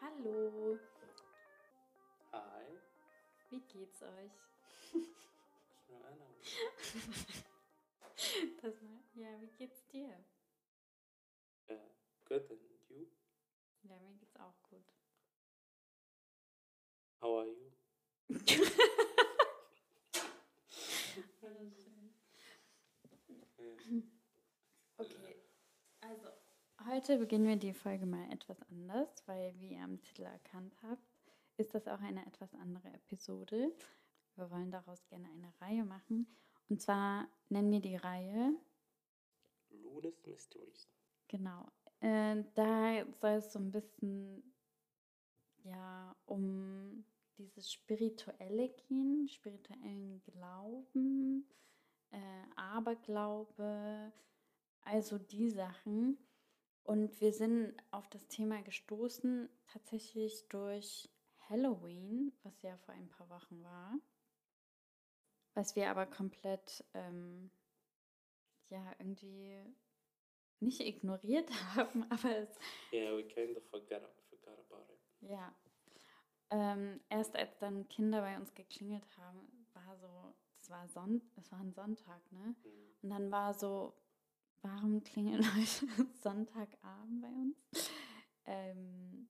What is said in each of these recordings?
Hallo, Hi. wie geht's euch? Das mal, ja, wie geht's dir? Uh, good, and you? Ja, mir geht's auch gut. How are you? Alles schön. Yeah. Okay, also heute beginnen wir die Folge mal etwas anders, weil wie ihr am Titel erkannt habt, ist das auch eine etwas andere Episode. Wir wollen daraus gerne eine Reihe machen. Und zwar nennen wir die Reihe, Luna's Mysteries. genau, äh, da soll es so ein bisschen ja um dieses Spirituelle gehen, spirituellen Glauben, äh, Aberglaube, also die Sachen. Und wir sind auf das Thema gestoßen, tatsächlich durch Halloween, was ja vor ein paar Wochen war, was wir aber komplett, ähm, ja, irgendwie nicht ignoriert haben, aber es Yeah, we kind of forgot, forgot about it. ja. Ähm, erst als dann Kinder bei uns geklingelt haben, war so, es war, Son es war ein Sonntag, ne? Mm. Und dann war so, warum klingeln heute Sonntagabend bei uns? Ähm,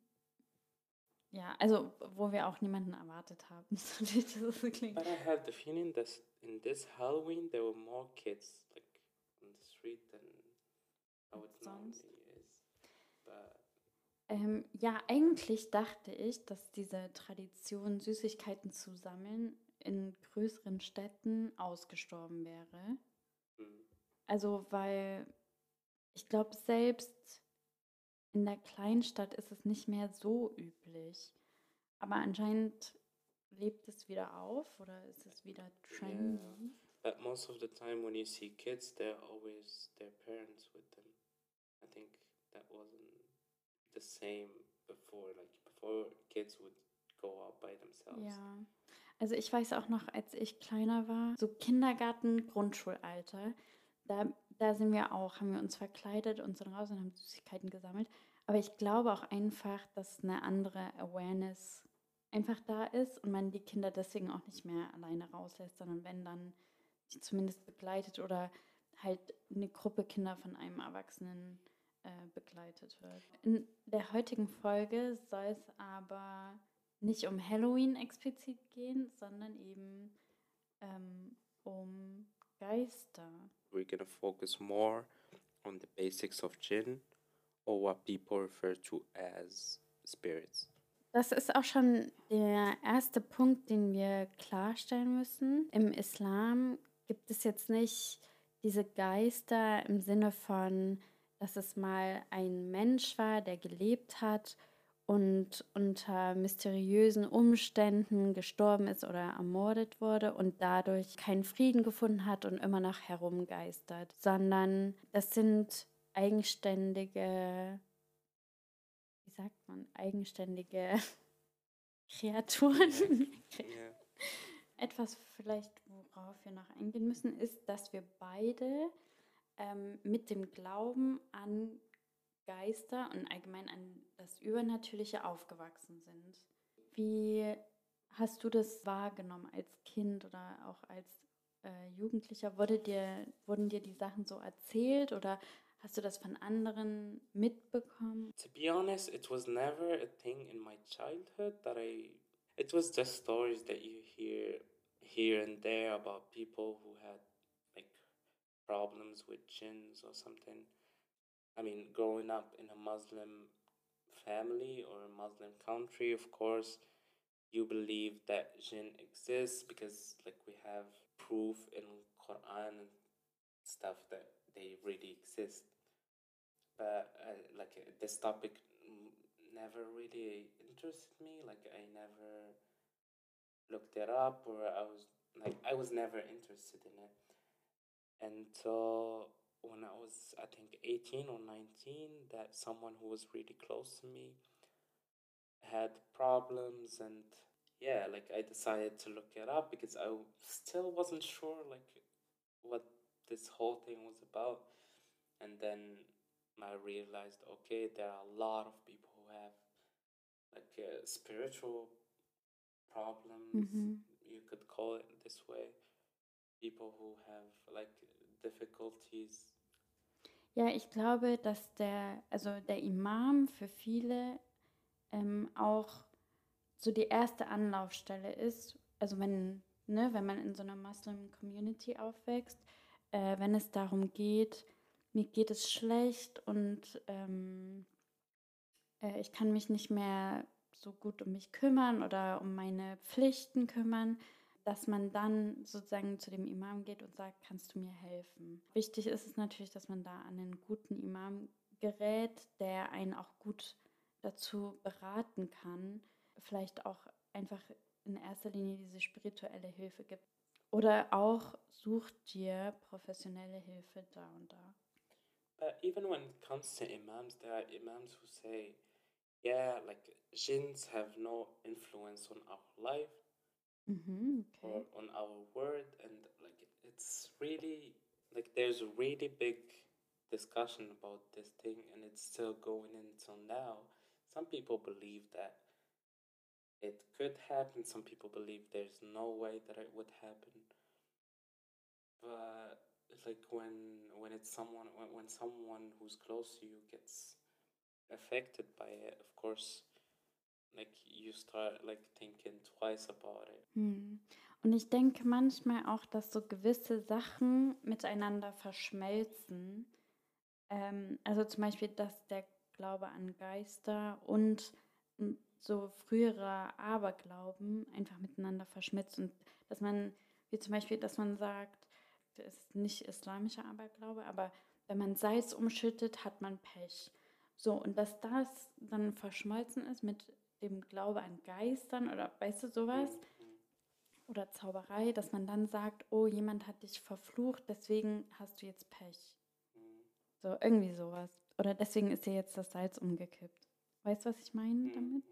ja, also wo wir auch niemanden erwartet haben, so nicht, dass es so klingt. But I have the feeling that in this Halloween there were more kids like on the street than how it normally is. But Ähm, ja, eigentlich dachte ich, dass diese Tradition, Süßigkeiten zu sammeln, in größeren Städten ausgestorben wäre. Also, weil ich glaube, selbst in der Kleinstadt ist es nicht mehr so üblich. Aber anscheinend lebt es wieder auf oder ist es wieder trendy. but most of the time when you see kids, they're always their parents with them. I think that wasn't the same before. Like before, kids would go out by themselves. Ja, also ich weiß auch noch, als ich kleiner war, so Kindergarten, Grundschulalter, da, da sind wir auch, haben wir uns verkleidet und sind raus und haben Süßigkeiten gesammelt. Aber ich glaube auch einfach, dass eine andere Awareness einfach da ist und man die Kinder deswegen auch nicht mehr alleine rauslässt, sondern wenn dann sie zumindest begleitet oder halt eine Gruppe Kinder von einem Erwachsenen äh, begleitet wird. In der heutigen Folge soll es aber nicht um Halloween explizit gehen, sondern eben ähm, um Geister. We're gonna focus more on the basics of jinn, or what people refer to as spirits. Das ist auch schon der erste Punkt, den wir klarstellen müssen. Im Islam gibt es jetzt nicht diese Geister im Sinne von, dass es mal ein Mensch war, der gelebt hat und unter mysteriösen Umständen gestorben ist oder ermordet wurde und dadurch keinen Frieden gefunden hat und immer noch herumgeistert, sondern das sind eigenständige wie sagt man, eigenständige Kreaturen. Etwas vielleicht, worauf wir noch eingehen müssen, ist, dass wir beide ähm, mit dem Glauben an Geister und allgemein an das Übernatürliche aufgewachsen sind. Wie hast du das wahrgenommen als Kind oder auch als äh, Jugendlicher? Wurde dir, wurden dir die Sachen so erzählt oder hast du das von anderen mitbekommen? To be honest, it was never a thing in my childhood that I. It was just stories that you hear here and there about people who had like problems with jinns or something. I mean, growing up in a Muslim family or a Muslim country, of course, you believe that jinn exists because like we have proof in Quran and stuff that they really exist. But uh, like uh, this topic never really interested me like i never looked it up or i was like i was never interested in it. Until when i was i think 18 or 19 that someone who was really close to me had problems and yeah like i decided to look it up because i still wasn't sure like what this whole thing was about. And then I realized, okay, there are a lot of people who have like uh, spiritual problems. Mhm. You could call it this way. People who have like difficulties. Ja, ich glaube, dass der, also der Imam für viele ähm, auch so die erste Anlaufstelle ist. Also wenn, ne, wenn man in so einer Muslim Community aufwächst, äh, wenn es darum geht, mir geht es schlecht und ähm, äh, ich kann mich nicht mehr so gut um mich kümmern oder um meine Pflichten kümmern, dass man dann sozusagen zu dem Imam geht und sagt, kannst du mir helfen? Wichtig ist es natürlich, dass man da an einen guten Imam gerät, der einen auch gut dazu beraten kann, vielleicht auch einfach in erster Linie diese spirituelle Hilfe gibt. Oder auch sucht dir professionelle Hilfe da und da. But even when it comes to imams, there are imams who say, yeah, like jinns have no influence on our life Mhm, or okay. on our word, and like it's really like there's a really big discussion about this thing, and it's still going until now. Some people believe that it could happen. Some people believe there's no way that it would happen. But like when when it's someone when, when someone who's close to you gets affected by it, of course, like you start like thinking twice about it. Hm. Und ich denke manchmal auch, dass so gewisse Sachen miteinander verschmelzen. Ähm, also zum Beispiel, dass der Glaube an Geister und so früherer Aberglauben einfach miteinander verschmilzt und dass man, wie zum Beispiel, dass man sagt, das ist nicht islamischer Aberglaube, aber wenn man Salz umschüttet, hat man Pech. So, und dass das dann verschmolzen ist mit dem Glaube an Geistern oder weißt du sowas oder Zauberei, dass man dann sagt, oh, jemand hat dich verflucht, deswegen hast du jetzt Pech. So, irgendwie sowas. Oder deswegen ist dir jetzt das Salz umgekippt. Weißt du, was ich meine Mhm. damit?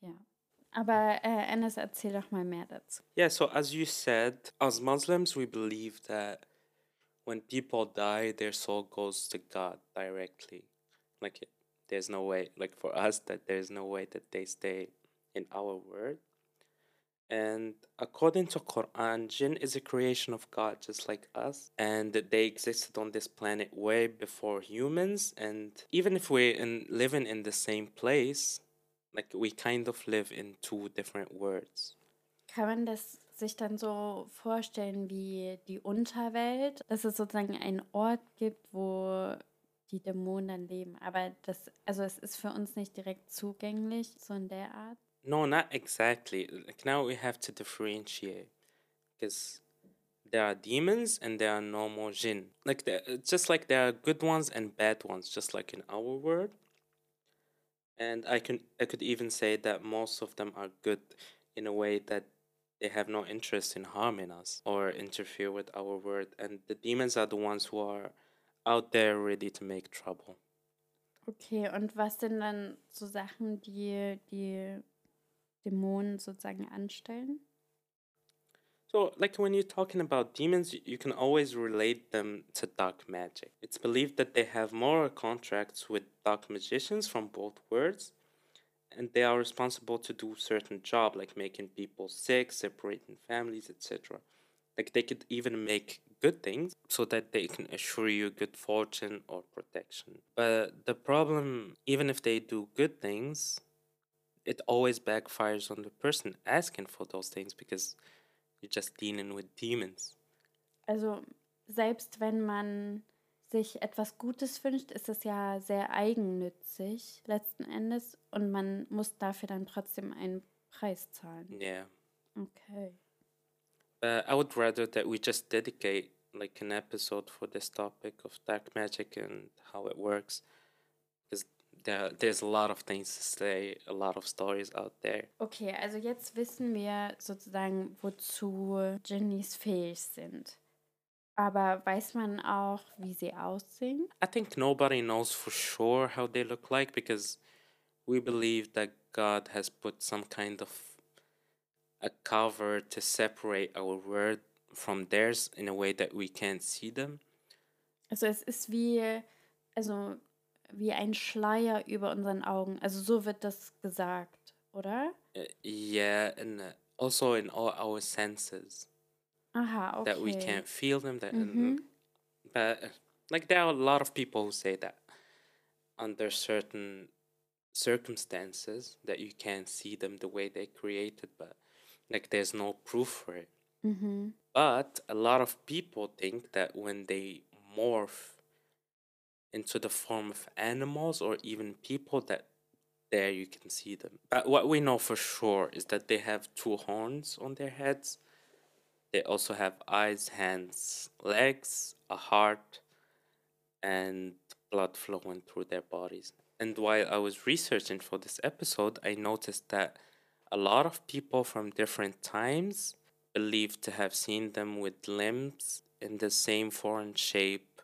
Ja. Aber äh, Enes, erzähl doch mal mehr dazu. Yeah, so as you said, as Muslims, we believe that when people die, their soul goes to God directly. Like, it- there's no way, like for us, that there's no way that they stay in our world. And according to Quran, jinn is a creation of God, just like us, and they existed on this planet way before humans. And even if we're in, living in the same place, like we kind of live in two different worlds. Kann man das sich dann so vorstellen wie die Unterwelt, dass es sozusagen einen Ort gibt, wo die Dämonen dann leben. Aber das, also es ist für uns nicht direkt zugänglich, so in der Art. No, not exactly. Like now we have to differentiate because there are demons and there are normal jinn. Like the, just like there are good ones and bad ones, just like in our world. And I can I could even say that most of them are good in a way that they have no interest in harming us or interfere with our world. And the demons are the ones who are out there ready to make trouble. Okay, und was sind dann so Sachen, die die Dämonen sozusagen anstellen? So, like when you're talking about demons, you can always relate them to dark magic. It's believed that they have moral contracts with dark magicians from both worlds, and they are responsible to do certain job like making people sick, separating families, etc. Like they could even make good things so that they can assure you good fortune or protection. But the problem, even if they do good things, it always backfires on the person asking for those things because you're just dealing with demons. Also selbst wenn man sich etwas Gutes wünscht, ist es ja sehr eigennützig letzten Endes und man muss dafür dann trotzdem einen Preis zahlen. Yeah. Okay. But I would rather that we just dedicate like an episode for this topic of dark magic and how it works. Because there, there's a lot of things to say, a lot of stories out there. Okay, also jetzt wissen wir sozusagen, wozu Genies fähig sind. Aber weiß man auch, wie sie aussehen? I think nobody knows for sure how they look like because we believe that God has put some kind of a cover to separate our word from theirs in a way that we can't see them. Also es ist wie, also wie ein Schleier über unseren Augen. Also so wird das gesagt, oder? Uh, yeah, and uh, also in all our senses Aha, okay. that we can't feel them. That, Mhm. but uh, like there are a lot of people who say that under certain circumstances that you can't see them the way they created, but like there's no proof for it. Mhm. But a lot of people think that when they morph into the form of animals or even people, that there you can see them. But what we know for sure is that they have two horns on their heads. They also have eyes, hands, legs, a heart, and blood flowing through their bodies. And while I was researching for this episode, I noticed that a lot of people from different times believed to have seen them with limbs in the same foreign shape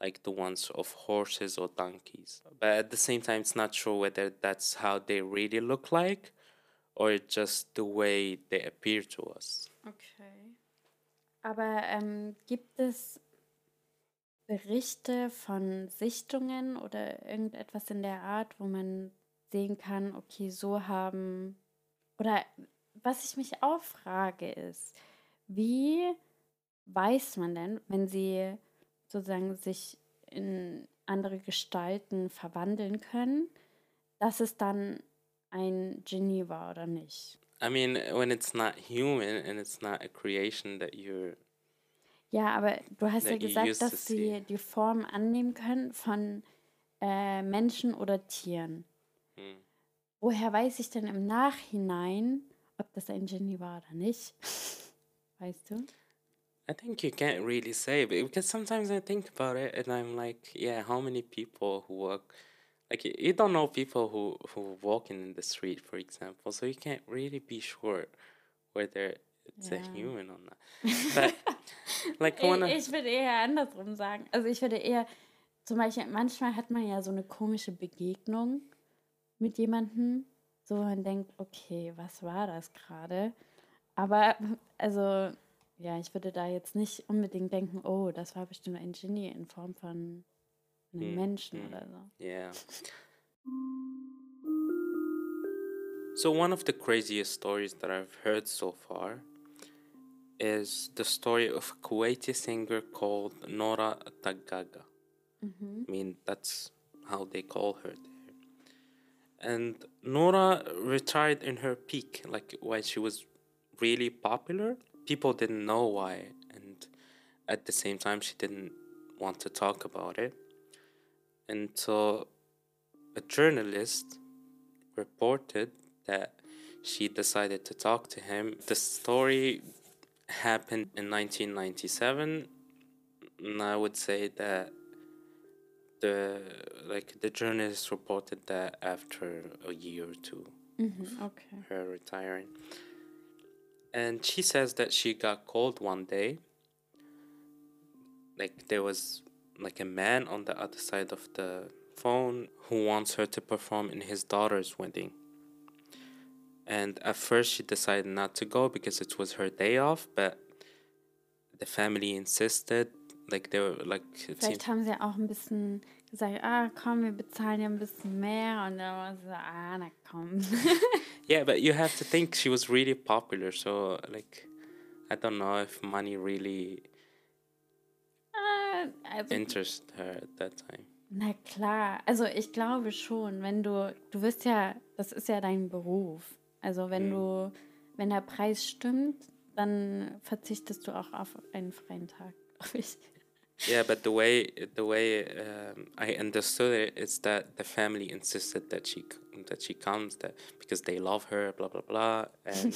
like the ones of horses or donkeys. But at the same time, it's not sure whether that's how they really look like or just the way they appear to us. Okay. Aber ähm, gibt es Berichte von Sichtungen oder irgendetwas in der Art, wo man sehen kann, okay, so haben. Oder was ich mich auch frage ist, wie weiß man denn, wenn sie sozusagen sich in andere Gestalten verwandeln können, dass es dann ein Genie war oder nicht? I mean, when it's not human and it's not a creation that you're. Ja, aber du hast ja gesagt, dass sie die Form annehmen können von äh, Menschen oder Tieren. Woher weiß ich denn im Nachhinein, ob das ein Genie war oder nicht? Weißt du? I think you can't really say because sometimes I think about it and I'm like, yeah, how many people who walk like you don't know people who who walking in the street, for example, so you can't really be sure whether it's a Yeah. human or not. But like one of, Ich, ich würde eher andersrum sagen. Also ich würde eher, zum Beispiel, manchmal hat man ja so eine komische Begegnung mit jemandem, so man denkt, okay, was war das gerade? Aber also, ja, ich würde da jetzt nicht unbedingt denken, oh, das war bestimmt ein Genie in Form von einem Hm, Menschen hm. oder so. yeah. So one of the craziest stories that I've heard so far is the story of a Kuwaiti singer called Nora Tagaga. Mhm. I mean, that's how they call her. And Nora retired in her peak, like when she was really popular. People didn't know why, and at the same time, she didn't want to talk about it. Until a journalist reported that she decided to talk to him. The story happened in 1997, and I would say that the like the journalist reported that after a year or two Mhm, okay. her retiring. And she says that she got called one day. Like there was like a man on the other side of the phone who wants her to perform in his daughter's wedding. And at first she decided not to go because it was her day off but the family insisted like they were like Vielleicht haben sie auch ein bisschen gesagt, ah, komm, wir bezahlen ja ein bisschen mehr. Und dann war sie so, ah, na komm. Yeah, but you have to think she was really popular, so like I don't know if money really Ah, also, interested her at that time. na klar, also ich glaube schon, wenn du, du wirst ja, das ist ja dein Beruf. Also wenn Mhm. du, wenn der Preis stimmt, dann verzichtest du auch auf einen freien Tag, glaube ich. Yeah, but the way the way um, I understood it is that the family insisted that she that she comes that because they love her, blah blah blah, and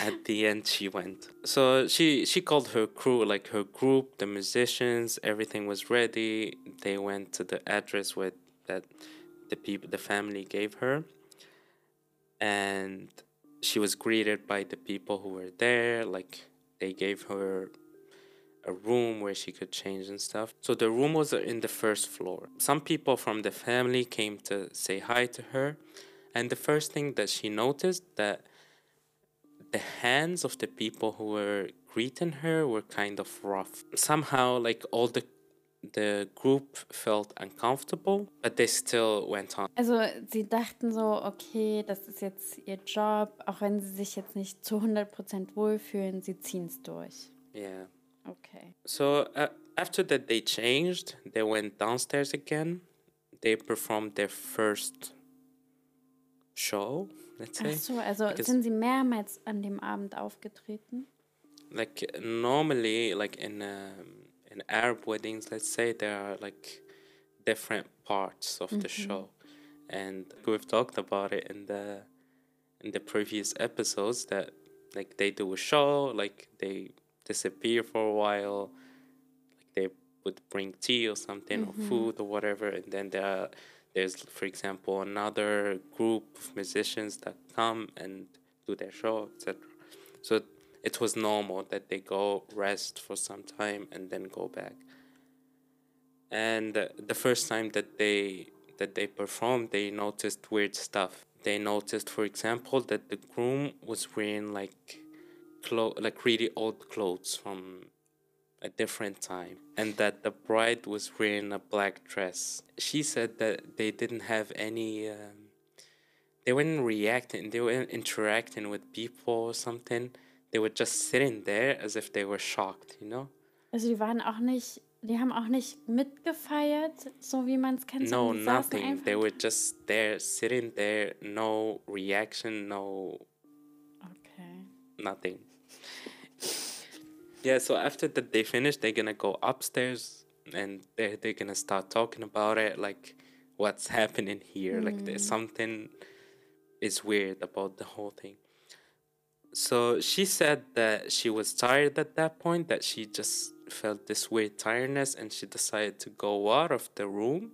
at the end she went. So she she called her crew, like her group, the musicians, everything was ready. They went to the address where that the people the family gave her, and she was greeted by the people who were there. Like they gave her a room where she could change and stuff. So the room was in the first floor. Some people from the family came to say hi to her, and the first thing that she noticed that the hands of the people who were greeting her were kind of rough. Somehow, like all the the group felt uncomfortable, but they still went on. Also sie dachten so, okay, das ist jetzt ihr Job, auch wenn sie sich jetzt nicht zu 100% wohlfühlen, sie ziehen es durch. Yeah. Okay. So uh, after that, they changed. They went downstairs again. They performed their first show, let's say. Ach so, also sind sie mehrmals an dem Abend aufgetreten? like normally like in um, in arab weddings let's say there are like different parts of the show and we've talked about it in the in the previous episodes that like they do a show like they disappear for a while like they would bring tea or something or mm-hmm. food or whatever and then there are, there's for example another group of musicians that come and do their show etc so it was normal that they go rest for some time and then go back. And the first time that they that they performed, they noticed weird stuff. They noticed, for example, that the groom was wearing like like really old clothes from a different time, and that the bride was wearing a black dress. She said that they didn't have any. Um, they weren't reacting. They weren't interacting with people or something. They were just sitting there as if they were shocked. You know. Also die waren auch nicht, die haben auch nicht mitgefeiert, so wie man es kennt. No, sondern die saßen nothing. They were just there, sitting there, no reaction, no Okay. nothing. Yeah, so after that they finish, they're gonna go upstairs and they're, they're gonna start talking about it, like what's happening here. Like there's mm. something is weird about the whole thing. So she said that she was tired at that point, that she just felt this weird tiredness and she decided to go out of the room.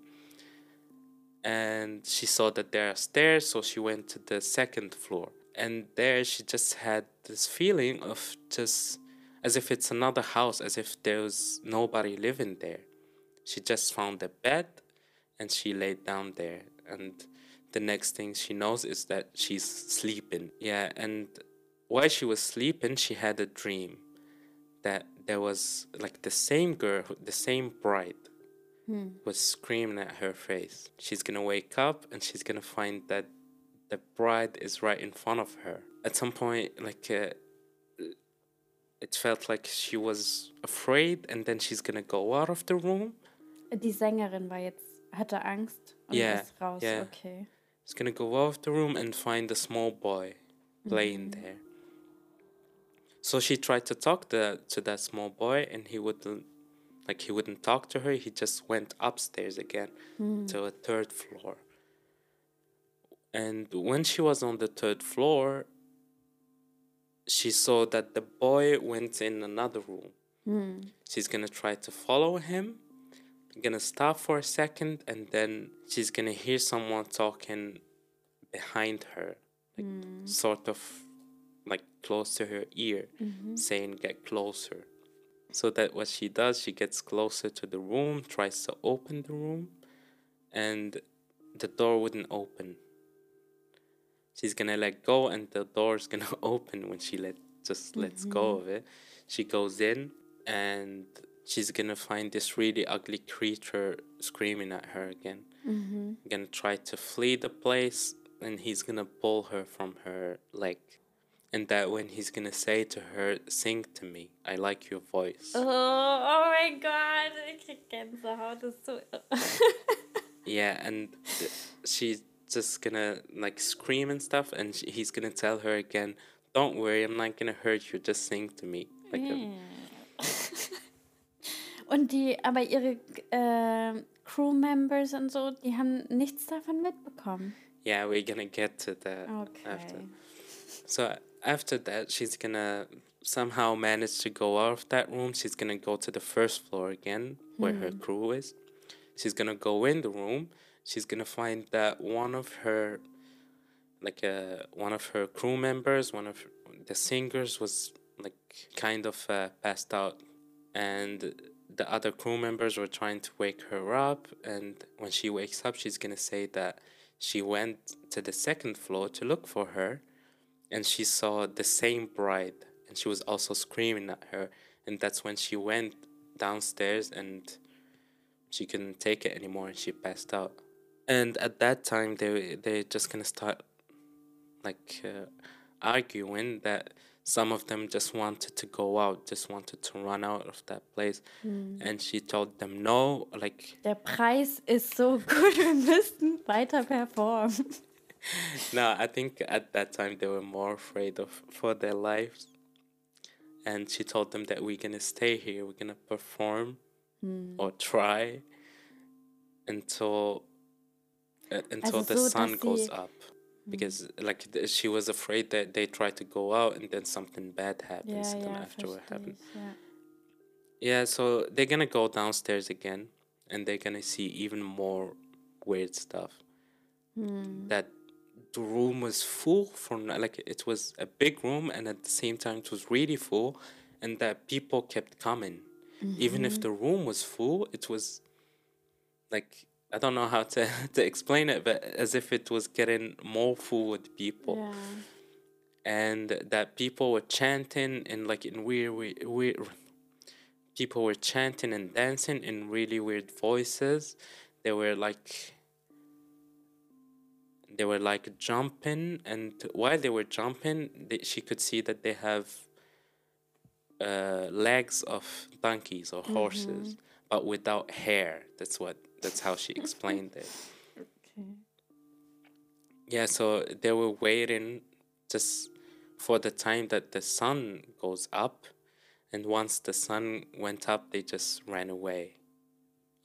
And she saw that there are stairs, so she went to the second floor. And there she just had this feeling of just as if it's another house, as if there was nobody living there. She just found a bed and she laid down there. And the next thing she knows is that she's sleeping. Yeah, and while she was sleeping, she had a dream that there was like the same girl, the same bride, hmm. was screaming at her face. She's gonna wake up and she's gonna find that the bride is right in front of her. At some point, like, uh, it felt like she was afraid, and then she's gonna go out of the room. Die Sängerin war jetzt, hatte Angst und Yeah, ist raus. yeah. Okay. She's gonna go out of the room and find a small boy playing there. So she tried to talk to, to that small boy, and he wouldn't, like he wouldn't talk to her. He just went upstairs again to a third floor. And when she was on the third floor, she saw that the boy went in another room. Hmm. She's gonna try to follow him, gonna stop for a second, and then she's gonna hear someone talking behind her, like hmm. sort of like close to her ear, mm-hmm. saying, Get closer. So that what she does, she gets closer to the room, tries to open the room, and the door wouldn't open. She's gonna let go, and the door's gonna open when she let just lets go of it. She goes in, and she's gonna find this really ugly creature screaming at her again. Gonna try to flee the place, and he's gonna pull her from her leg. And that when he's gonna say to her, Sing to me, I like your voice. Oh, oh mein Gott, ich krieg Gänsehaut. Das ist so Yeah, and she's just gonna like scream and stuff, and sh- he's gonna tell her again, "Don't worry, I'm not gonna hurt you. Just sing to me." Like, um, a, Und die, aber ihre äh, Crewmembers und so, die haben nichts davon mitbekommen. yeah, we're gonna get to that after. So after that, she's gonna somehow manage to go out of that room. She's gonna go to the first floor again, where her mm. crew is. She's gonna go in the room. She's gonna find that one of her, like uh, one of her crew members, one of the singers was like kind of uh, passed out, and the other crew members were trying to wake her up. And when she wakes up, she's gonna say that she went to the second floor to look for her, and she saw the same bride, and she was also screaming at her, and that's when she went downstairs and she couldn't take it anymore, and she passed out. And at that time, they they're just gonna start like uh, arguing that some of them just wanted to go out, just wanted to run out of that place. And she told them no, like Der Preis ist so gut, wir müssten weiter performen. no, I think at that time they were more afraid of for their lives. And she told them that we're gonna stay here, we're gonna perform or try until uh, until Also the so, sun goes up. Because like th- she was afraid that they tried to go out and then something bad happens to them afterward verstehe happens. ich, ja. Yeah, so they're gonna go downstairs again and they're gonna see even more weird stuff. That the room was full for like it was a big room and at the same time it was really full and that people kept coming. Even if the room was full, it was like I don't know how to, to explain it, but as if it was getting more full with people. Ja. and that people were chanting in like in weird, weird, weird people were chanting and dancing in really weird voices. They were like they were like jumping. And while they were jumping they, she could see that they have uh, legs of donkeys or horses but without hair. That's what that's how she explained it Okay. yeah, so they were waiting just for the time that the sun goes up. And once the sun went up, they just ran away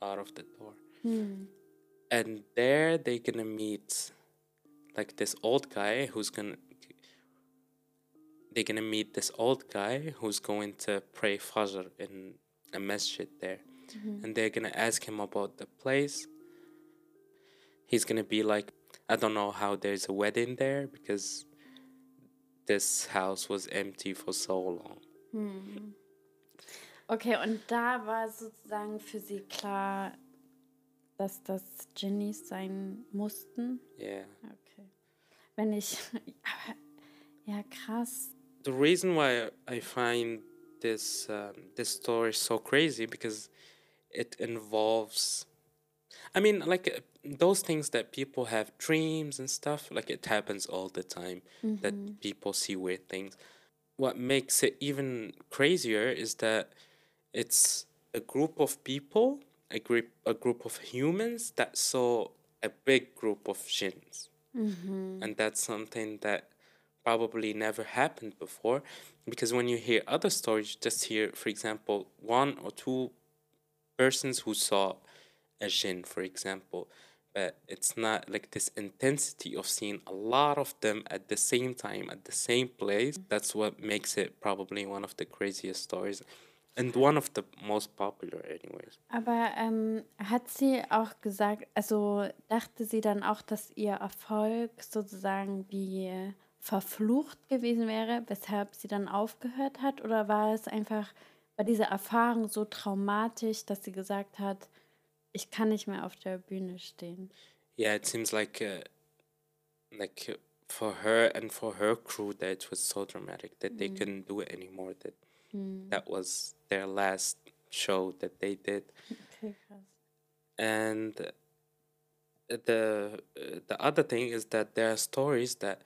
out of the door. Hmm. And there they're gonna meet like this old guy who's gonna. They're gonna meet this old guy who's going to pray Fajr in a masjid there. And they're gonna ask him about the place he's gonna be like i don't know how there's a wedding there because this house was empty for so long Okay, und da war sozusagen für sie klar, dass das Genies sein mussten. yeah Okay. Wenn ich. Aber, ja, krass. the reason why i find this um, this story so crazy because it involves i mean like uh, those things that people have dreams and stuff like it happens all the time that people see weird things. What makes it even crazier is that it's a group of people a group a group of humans that saw a big group of jinns. And that's something that probably never happened before because when you hear other stories you just hear for example one or two persons who saw a jinn for example but it's not like this intensity of seeing a lot of them at the same time at the same place that's what makes it probably one of the craziest stories and one of the most popular anyways Aber ähm, hat sie auch gesagt, also dachte sie dann auch, dass ihr Erfolg sozusagen wie verflucht gewesen wäre, weshalb sie dann aufgehört hat? Oder war es einfach, war diese Erfahrung so traumatisch, dass sie gesagt hat, ich kann nicht mehr auf der Bühne stehen? yeah it seems like uh, like uh, for her and for her crew that it was so dramatic that they couldn't do it anymore that that was their last show that they did Okay, krass. and uh, the uh, the other thing is that there are stories that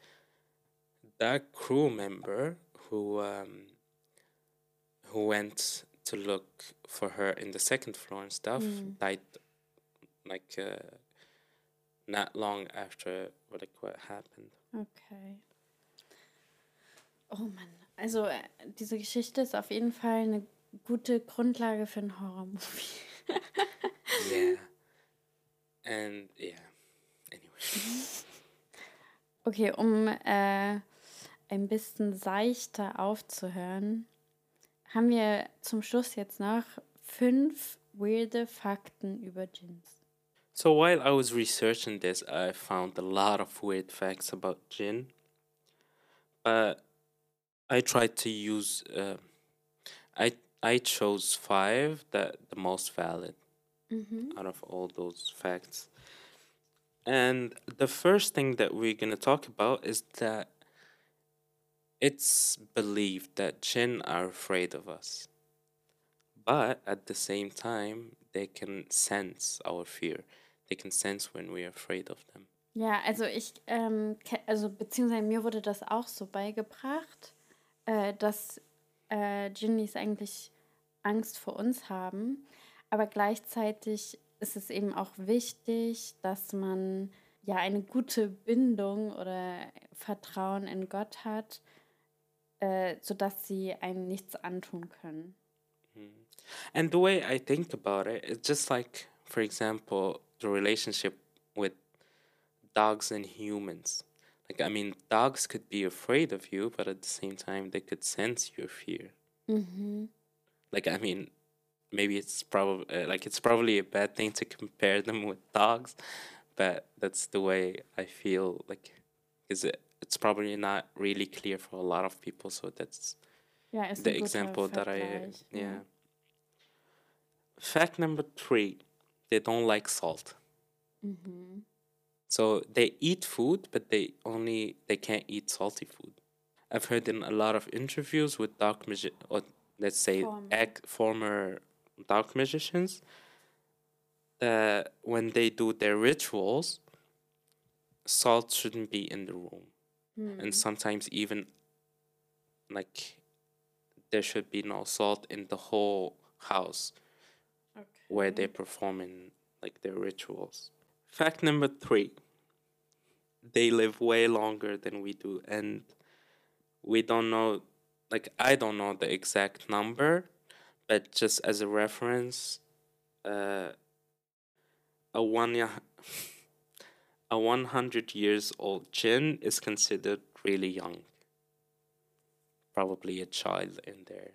that crew member who um, who went to look for her in the second floor and stuff died like uh, not long after what like what happened. Okay. Oh Mann, also äh, diese Geschichte ist auf jeden Fall eine gute Grundlage für ein Horrormovie. yeah. And yeah. Anyway. Okay, um äh, ein bisschen seichter aufzuhören, haben wir zum Schluss jetzt noch fünf weirde Fakten über Djinns. So while I was researching this, I found a lot of weird facts about jinn. But I tried to use. Uh, I I chose five that the most valid out of all those facts. And the first thing that we're gonna talk about is that it's believed that jinn are afraid of us. But at the same time, they can sense our fear. They can sense when we're afraid of them. Ja, also ich, ähm, also beziehungsweise mir wurde das auch so beigebracht, äh, dass äh, Ginnies eigentlich Angst vor uns haben. Aber gleichzeitig ist es eben auch wichtig, dass man ja eine gute Bindung oder Vertrauen in Gott hat, äh, sodass sie einem nichts antun können. And the way I think about it, it's just like, for example, the relationship with dogs and humans. Like, I mean, dogs could be afraid of you, but at the same time, they could sense your fear. Like, I mean, maybe it's probably uh, like it's probably a bad thing to compare them with dogs, but that's the way I feel. Like, is it, it's probably not really clear for a lot of people. So that's ist the example that I Vergleich, yeah. Fact number three, they don't like salt. Mm-hmm. So they eat food, but they only they can't eat salty food. I've heard in a lot of interviews with dark magi- or let's say Former. former dark magicians that when they do their rituals, salt shouldn't be in the room, and sometimes even like there should be no salt in the whole house where they're performing like their rituals. Fact number three they live way longer than we do, and we don't know, like, I don't know the exact number, but just as a reference, uh, a one ya- a 100 years old jinn is considered really young. Probably a child in their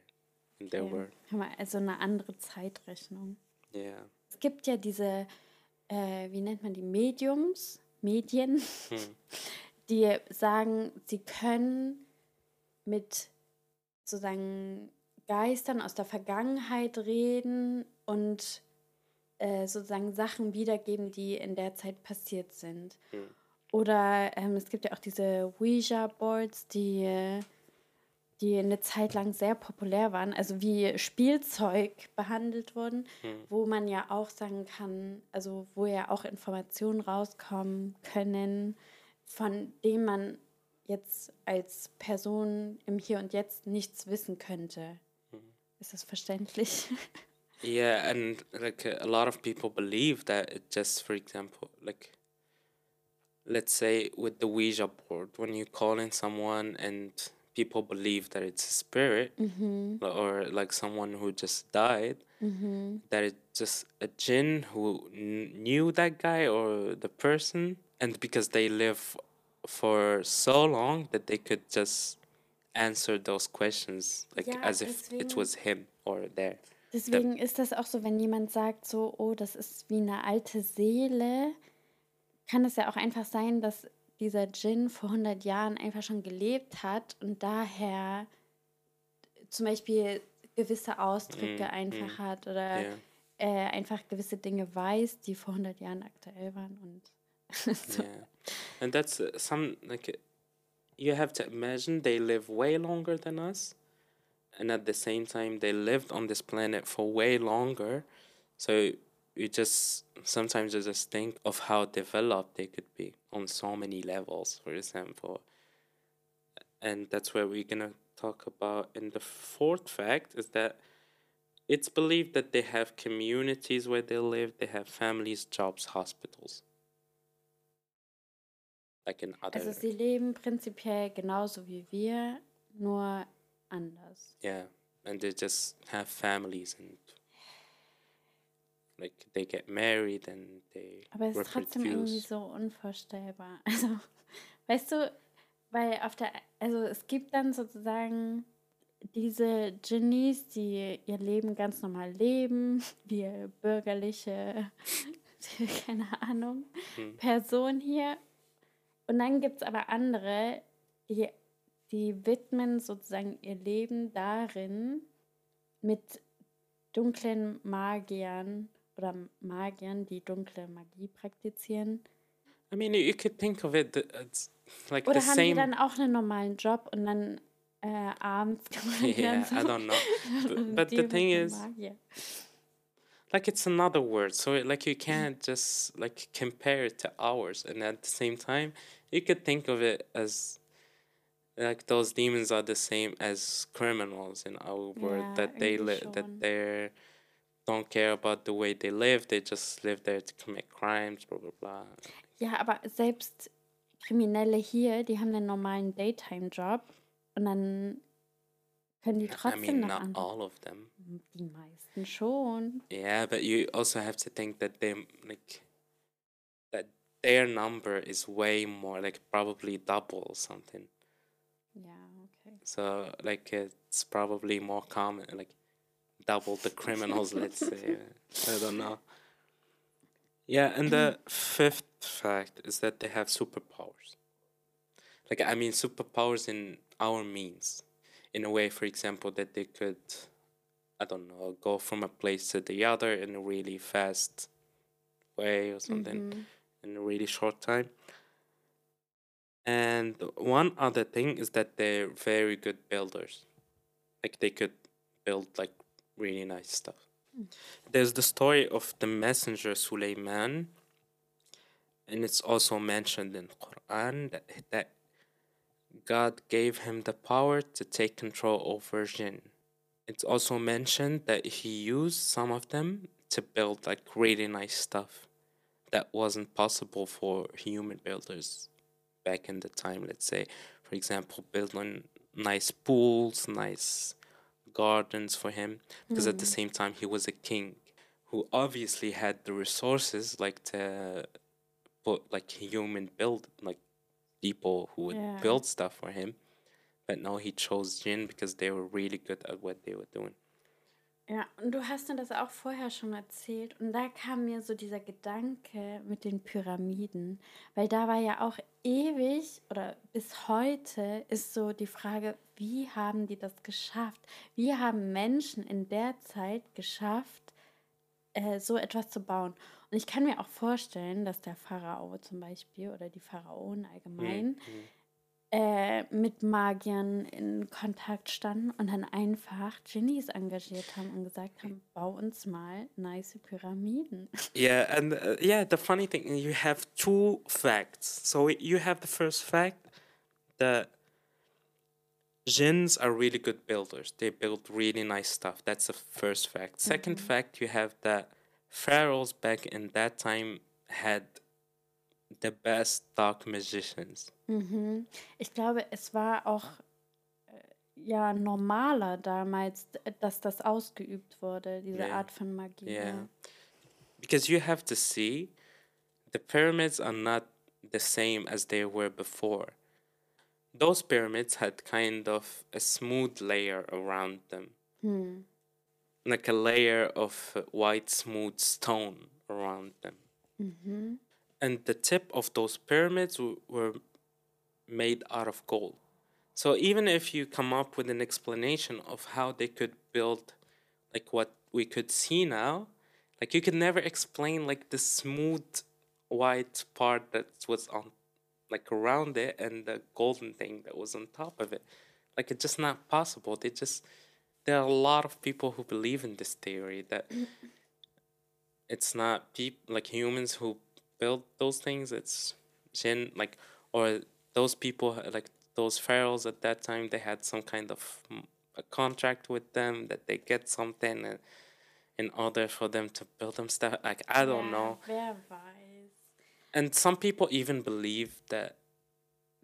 in their. Hör mal, also eine andere Zeitrechnung. Yeah. Es gibt ja diese, äh, wie nennt man die, Mediums, Medien, die sagen, sie können mit sozusagen Geistern aus der Vergangenheit reden und äh, sozusagen Sachen wiedergeben, die in der Zeit passiert sind. Oder ähm, es gibt ja auch diese Ouija-Boards, die, die eine Zeit lang sehr populär waren, also wie Spielzeug behandelt wurden, wo man ja auch sagen kann, also wo ja auch Informationen rauskommen können, von denen man jetzt als Person im Hier und Jetzt nichts wissen könnte. Ist das verständlich? Yeah, and like a lot of people believe that it just, for example, like let's say with the Ouija board, when you call in someone and people believe that it's a spirit mm-hmm. or like someone who just died, mm-hmm. that it's just a jinn who kn- knew that guy or the person, and because they live for so long that they could just answer those questions like Ja, as if it was him or there. Deswegen ist das auch so, wenn jemand sagt so, oh, das ist wie eine alte Seele, kann es ja auch einfach sein, dass dieser Djinn vor 100 Jahren einfach schon gelebt hat und daher zum Beispiel gewisse Ausdrücke einfach hat oder Yeah. äh, einfach gewisse Dinge weiß, die vor 100 Jahren aktuell waren und so. Yeah, and that's uh, some like you have to imagine they live way longer than us, and at the same time they lived on this planet for way longer. So you just sometimes you just think of how developed they could be on so many levels. For example, and that's where we're gonna talk about. And the fourth fact is that it's believed that they have communities where they live. They have families, jobs, hospitals. Like in other, Also sie leben prinzipiell genauso wie wir, nur anders. yeah, and they just have families and like they get married and they Aber es ist trotzdem irgendwie so unvorstellbar. Also, weißt du, weil auf der, also es gibt dann sozusagen diese Genies, die ihr Leben ganz normal leben, wie bürgerliche, keine Ahnung, Person hier. Und dann gibt es aber andere, die, die widmen sozusagen ihr Leben darin, mit dunklen Magiern oder Magiern, die dunkle Magie praktizieren. I mean, you could think of it as like Oder the haben die same. dann auch einen normalen Job und dann äh, abends gemacht Yeah, werden. I don't know. But, but the Die thing is, Magier. like it's another word so like you can't just like compare it to ours and at the same time you could think of it as like those demons are the same as criminals in our world that they live that they're don't care about the way they live they just live there to commit crimes blah blah blah. Ja, aber selbst Kriminelle hier, die haben einen normalen Daytime-Job und dann können die trotzdem i mean noch not all of them. Die meisten schon. yeah but you also have to think that they like that their number is way more like probably double or something Ja, okay. So like it's probably more common, like double the criminals. let's say. I don't know. Yeah, and the fifth fact is that they have superpowers. Like I mean, superpowers in our means, in a way. For example, that they could, I don't know, go from a place to the other in a really fast way or something Mhm. in a really short time. And one other thing is that they're very good builders. Like they could build like really nice stuff. Hmm. There's the story of the messenger Sulaiman, and it's also mentioned in Quran that, that God gave him the power to take control over jinn. It's also mentioned that he used some of them to build like really nice stuff that wasn't possible for human builders back in the time let's say for example building nice pools nice gardens for him because at the mm-hmm. same time he was a king who obviously had the resources like to put like human build like people who would Yeah. build stuff for him. But no he chose jinn because they were really good at what they were doing Ja, und du hast mir das auch vorher schon erzählt. Und da kam mir so dieser Gedanke mit den Pyramiden. Weil da war ja auch ewig oder bis heute ist so die Frage, wie haben die das geschafft? Wie haben Menschen in der Zeit geschafft, äh, so etwas zu bauen? Und ich kann mir auch vorstellen, dass der Pharao zum Beispiel oder die Pharaonen allgemein äh, mit Magiern in Kontakt standen und dann einfach Genies engagiert haben und gesagt haben, bau uns mal nice Pyramiden. Yeah, and uh, yeah, the funny thing you have two facts. So you have the first fact that jinns are really good builders. They build really nice stuff. That's the first fact. 2nd fact, you have that pharaohs back in that time had the best dark magicians. Mhm. Ich glaube, es war auch äh, ja normaler damals, d- dass das ausgeübt wurde, diese Yeah. Art von Magie. Yeah. Because you have to see the pyramids are not the same as they were before. Those pyramids had kind of a smooth layer around them, Hm. like a layer of uh, white, smooth stone around them. Mhm. And the tip of those pyramids were made out of gold. So even if you come up with an explanation of how they could build like what we could see now, like you could never explain like the smooth white part that was on like around it and the golden thing that was on top of it. Like it's just not possible. They just there are a lot of people who believe in this theory that it's not peop like humans who build those things. It's jinn like or those people like those pharaohs at that time. They had some kind of mm, a contract with them that they get something and in order for them to build them stuff. Like I don't Ja, know. Wer weiß. And some people even believe that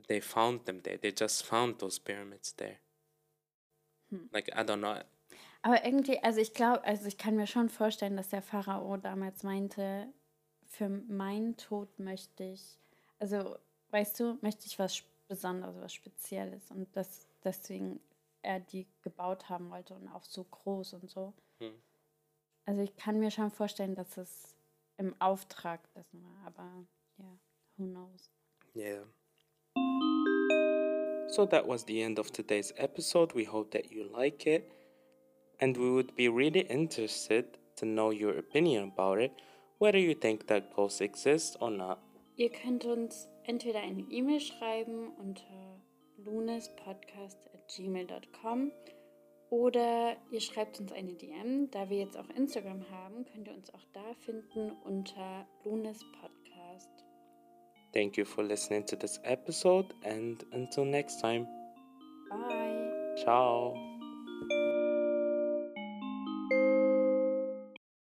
they found them there. They just found those pyramids there. Like I don't know. Aber irgendwie, also ich glaube, also ich kann mir schon vorstellen, dass der Pharao damals meinte, für meinen Tod möchte ich, also weißt du, möchte ich was Besonderes, was Spezielles und dass deswegen er die gebaut haben wollte und auch so groß und so. Hm. Also ich kann mir schon vorstellen, dass es im Auftrag dessen war, aber ja, who knows. Yeah. So that was the end of today's episode. We hope that you like it. And we would be really interested to know your opinion about it, whether you think that ghosts exist or not. Ihr könnt uns entweder eine E-Mail schreiben unter lunespodcast.gmail.com oder ihr schreibt uns eine DM. Da wir jetzt auch Instagram haben, könnt ihr uns auch da finden unter Lunes Podcast. Thank you for listening to this episode and until next time. Bye. Ciao.